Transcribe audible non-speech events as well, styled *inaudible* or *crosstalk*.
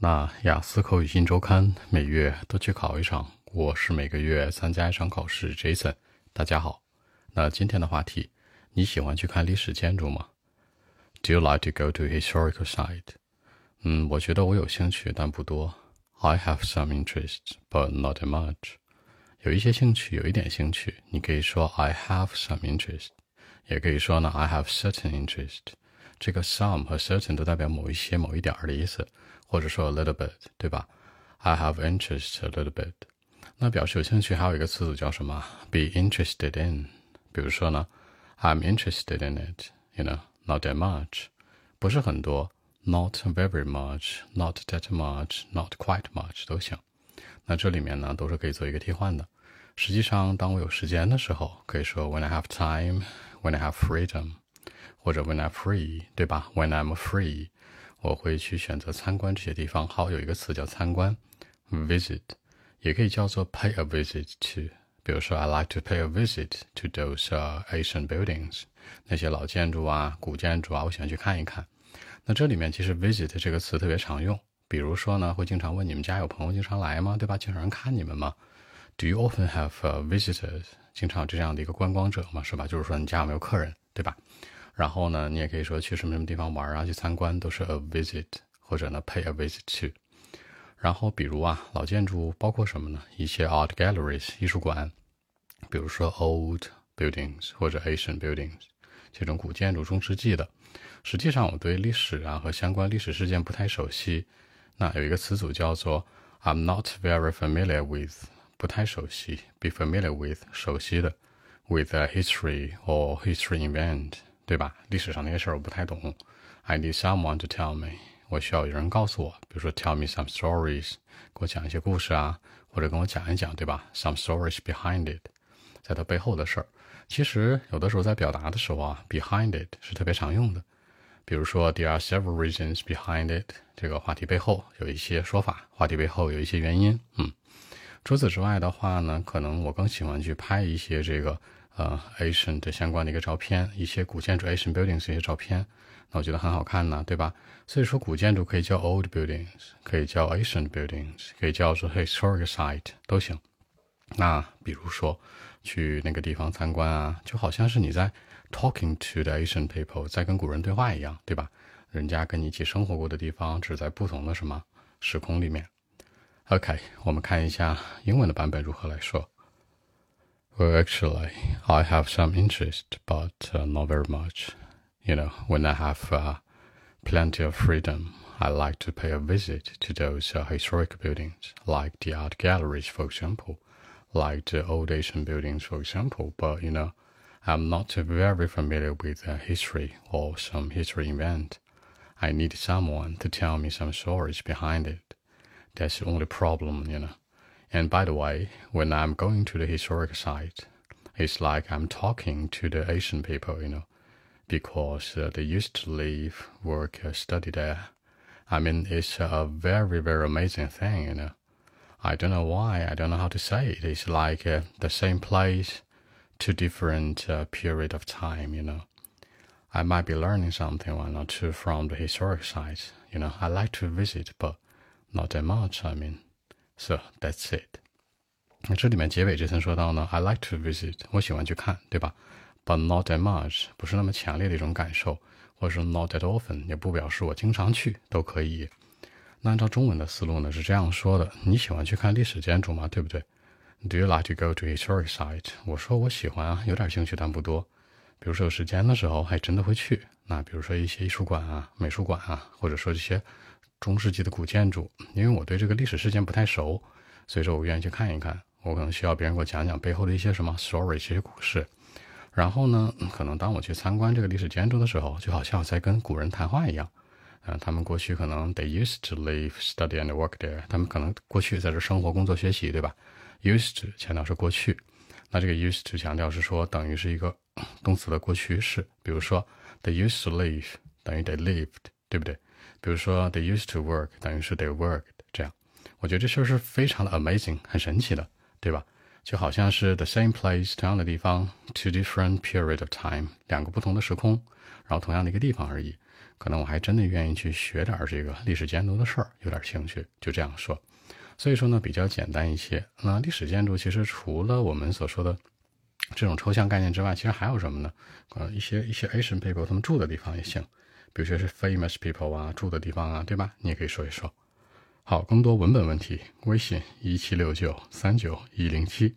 那雅思口语新周刊每月都去考一场，我是每个月参加一场考试。Jason，大家好。那今天的话题，你喜欢去看历史建筑吗？Do you like to go to historical site？嗯，我觉得我有兴趣，但不多。I have some interest, but not much。有一些兴趣，有一点兴趣。你可以说 I have some interest，也可以说呢 I have certain interest。这个 some 和 certain 都代表某一些、某一点儿的意思。或者说 a little bit，对吧？I have interest a little bit。那表示有兴趣还有一个词组叫什么？Be interested in。比如说呢，I'm interested in it，you know，not that much，不是很多，not very much，not that much，not quite much 都行。那这里面呢都是可以做一个替换的。实际上，当我有时间的时候，可以说 when I have time，when I have freedom，或者 when I'm free，对吧？When I'm free。 我会去选择参观这些地方。好，有一个词叫参观，visit，也可以叫做 pay a visit to。比如说，I like to pay a visit to those ancient buildings，那些老建筑啊、古建筑啊，我喜欢去看一看。那这里面其实 visit 这个词特别常用。比如说呢，会经常问你们家有朋友经常来吗？对吧？经常看你们吗？Do you often have visitors？经常有这样的一个观光者吗？是吧？就是说你家有没有客人，对吧？然后呢，你也可以说去什么什么地方玩啊，去参观都是 a visit，或者呢 pay a visit to。然后比如啊，老建筑包括什么呢？一些 art galleries 艺术馆，比如说 old buildings 或者 ancient buildings 这种古建筑、中世纪的。实际上我对历史啊和相关历史事件不太熟悉。那有一个词组叫做 I'm not very familiar with，不太熟悉；be familiar with，熟悉的；with a history or history event。对吧？历史上那些事儿我不太懂，I need someone to tell me。我需要有人告诉我，比如说 tell me some stories，给我讲一些故事啊，或者跟我讲一讲，对吧？Some stories behind it，在它背后的事儿。其实有的时候在表达的时候啊，behind it 是特别常用的。比如说 there are several reasons behind it，这个话题背后有一些说法，话题背后有一些原因。嗯，除此之外的话呢，可能我更喜欢去拍一些这个。呃，Asian 的相关的一个照片，一些古建筑 Asian buildings 这些照片，那我觉得很好看呢，对吧？所以说古建筑可以叫 old buildings，可以叫 Asian buildings，可以叫做 historic site 都行。那比如说去那个地方参观啊，就好像是你在 talking to the Asian people，在跟古人对话一样，对吧？人家跟你一起生活过的地方，只在不同的什么时空里面。OK，我们看一下英文的版本如何来说。Well, actually, I have some interest, but uh, not very much. You know, when I have uh, plenty of freedom, I like to pay a visit to those uh, historic buildings, like the art galleries, for example, like the old Asian buildings, for example. But, you know, I'm not very familiar with history or some history event. I need someone to tell me some stories behind it. That's the only problem, you know. And by the way, when I'm going to the historic site, it's like I'm talking to the Asian people, you know, because uh, they used to live, work, uh, study there. I mean, it's a very, very amazing thing, you know. I don't know why, I don't know how to say it. It's like uh, the same place, two different uh, period of time, you know. I might be learning something one or two from the historic sites, you know. I like to visit, but not that much, I mean. So that's it。那这里面结尾这层说到呢，I like to visit，我喜欢去看，对吧？But not that much，不是那么强烈的一种感受，或者说 not that often，也不表示我经常去，都可以。那按照中文的思路呢，是这样说的：你喜欢去看历史建筑吗？对不对？Do you like to go to historic site？我说我喜欢啊，有点兴趣，但不多。比如说有时间的时候，还真的会去。那比如说一些艺术馆啊、美术馆啊，或者说这些。中世纪的古建筑，因为我对这个历史事件不太熟，所以说我愿意去看一看。我可能需要别人给我讲讲背后的一些什么 story，这些故事。然后呢，可能当我去参观这个历史建筑的时候，就好像在跟古人谈话一样。嗯，他们过去可能 they used to live, study and work there。他们可能过去在这生活、工作、学习，对吧？used to 强调是过去，那这个 used to 强调是说等于是一个 *coughs* 动词的过去式。比如说 they used to live 等于 they lived，对不对？比如说，they used to work 等于是 they worked，这样，我觉得这事儿是非常的 amazing，很神奇的，对吧？就好像是 the same place 同样的地方，two different period of time 两个不同的时空，然后同样的一个地方而已。可能我还真的愿意去学点儿这个历史建筑的事儿，有点兴趣，就这样说。所以说呢，比较简单一些。那历史建筑其实除了我们所说的这种抽象概念之外，其实还有什么呢？呃，一些一些 Asian people 他们住的地方也行，比如说是 famous people 啊，住的地方啊，对吧？你也可以说一说。好，更多文本问题，微信一七六九三九一零七。